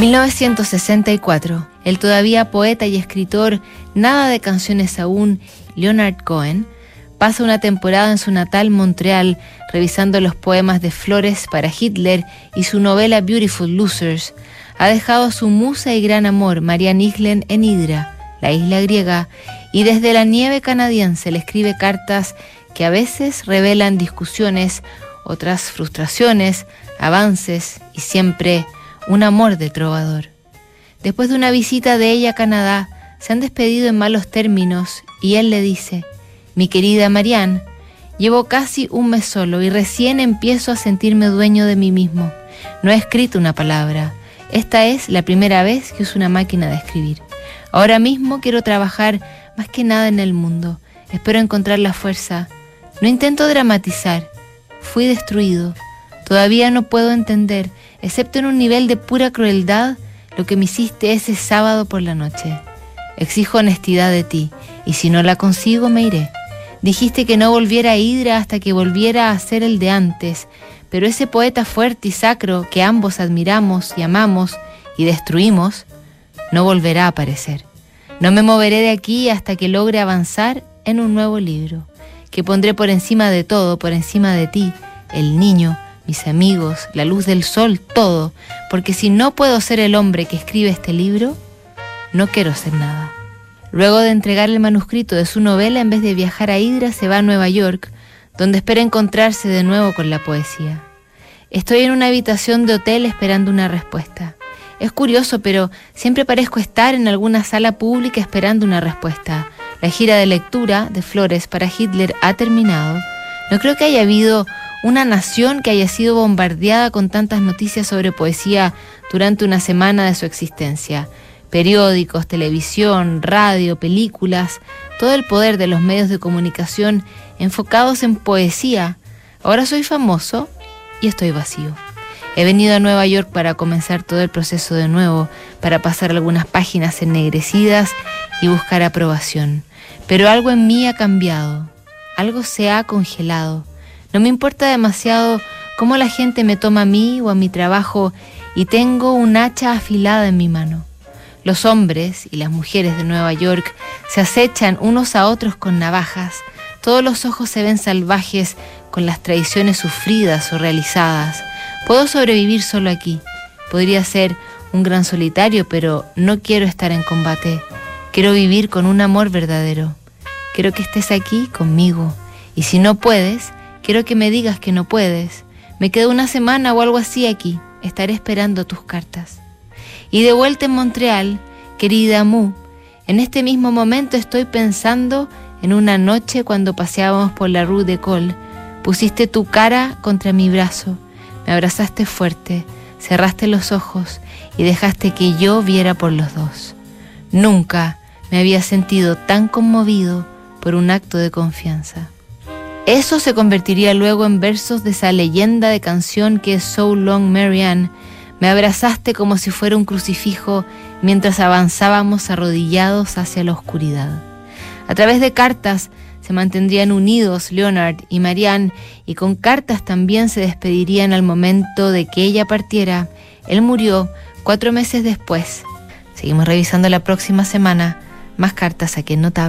1964. El todavía poeta y escritor, nada de canciones aún, Leonard Cohen, pasa una temporada en su natal Montreal revisando los poemas de Flores para Hitler y su novela Beautiful Losers. Ha dejado a su musa y gran amor, Marianne Islen, en Hydra, la isla griega, y desde la nieve canadiense le escribe cartas que a veces revelan discusiones, otras frustraciones, avances y siempre un amor de trovador. Después de una visita de ella a Canadá, se han despedido en malos términos y él le dice, mi querida Marianne, llevo casi un mes solo y recién empiezo a sentirme dueño de mí mismo. No he escrito una palabra. Esta es la primera vez que uso una máquina de escribir. Ahora mismo quiero trabajar más que nada en el mundo. Espero encontrar la fuerza. No intento dramatizar. Fui destruido. Todavía no puedo entender, excepto en un nivel de pura crueldad, lo que me hiciste ese sábado por la noche. Exijo honestidad de ti, y si no la consigo me iré. Dijiste que no volviera a Hidra hasta que volviera a ser el de antes, pero ese poeta fuerte y sacro que ambos admiramos y amamos y destruimos, no volverá a aparecer. No me moveré de aquí hasta que logre avanzar en un nuevo libro, que pondré por encima de todo, por encima de ti, el niño, mis amigos, la luz del sol, todo, porque si no puedo ser el hombre que escribe este libro, no quiero ser nada. Luego de entregar el manuscrito de su novela, en vez de viajar a Hydra, se va a Nueva York, donde espera encontrarse de nuevo con la poesía. Estoy en una habitación de hotel esperando una respuesta. Es curioso, pero siempre parezco estar en alguna sala pública esperando una respuesta. La gira de lectura de Flores para Hitler ha terminado. No creo que haya habido una nación que haya sido bombardeada con tantas noticias sobre poesía durante una semana de su existencia. Periódicos, televisión, radio, películas, todo el poder de los medios de comunicación enfocados en poesía. Ahora soy famoso y estoy vacío. He venido a Nueva York para comenzar todo el proceso de nuevo, para pasar algunas páginas ennegrecidas y buscar aprobación. Pero algo en mí ha cambiado, algo se ha congelado. No me importa demasiado cómo la gente me toma a mí o a mi trabajo y tengo un hacha afilada en mi mano. Los hombres y las mujeres de Nueva York se acechan unos a otros con navajas. Todos los ojos se ven salvajes con las traiciones sufridas o realizadas. Puedo sobrevivir solo aquí. Podría ser un gran solitario, pero no quiero estar en combate. Quiero vivir con un amor verdadero. Quiero que estés aquí conmigo. Y si no puedes, quiero que me digas que no puedes. Me quedo una semana o algo así aquí. Estaré esperando tus cartas. Y de vuelta en Montreal, querida Mu, en este mismo momento estoy pensando en una noche cuando paseábamos por la Rue de Col. Pusiste tu cara contra mi brazo, me abrazaste fuerte, cerraste los ojos y dejaste que yo viera por los dos. Nunca me había sentido tan conmovido por un acto de confianza. Eso se convertiría luego en versos de esa leyenda de canción que es So Long Marianne. Me abrazaste como si fuera un crucifijo mientras avanzábamos arrodillados hacia la oscuridad. A través de cartas se mantendrían unidos Leonard y Marianne y con cartas también se despedirían al momento de que ella partiera. Él murió cuatro meses después. Seguimos revisando la próxima semana más cartas a quien no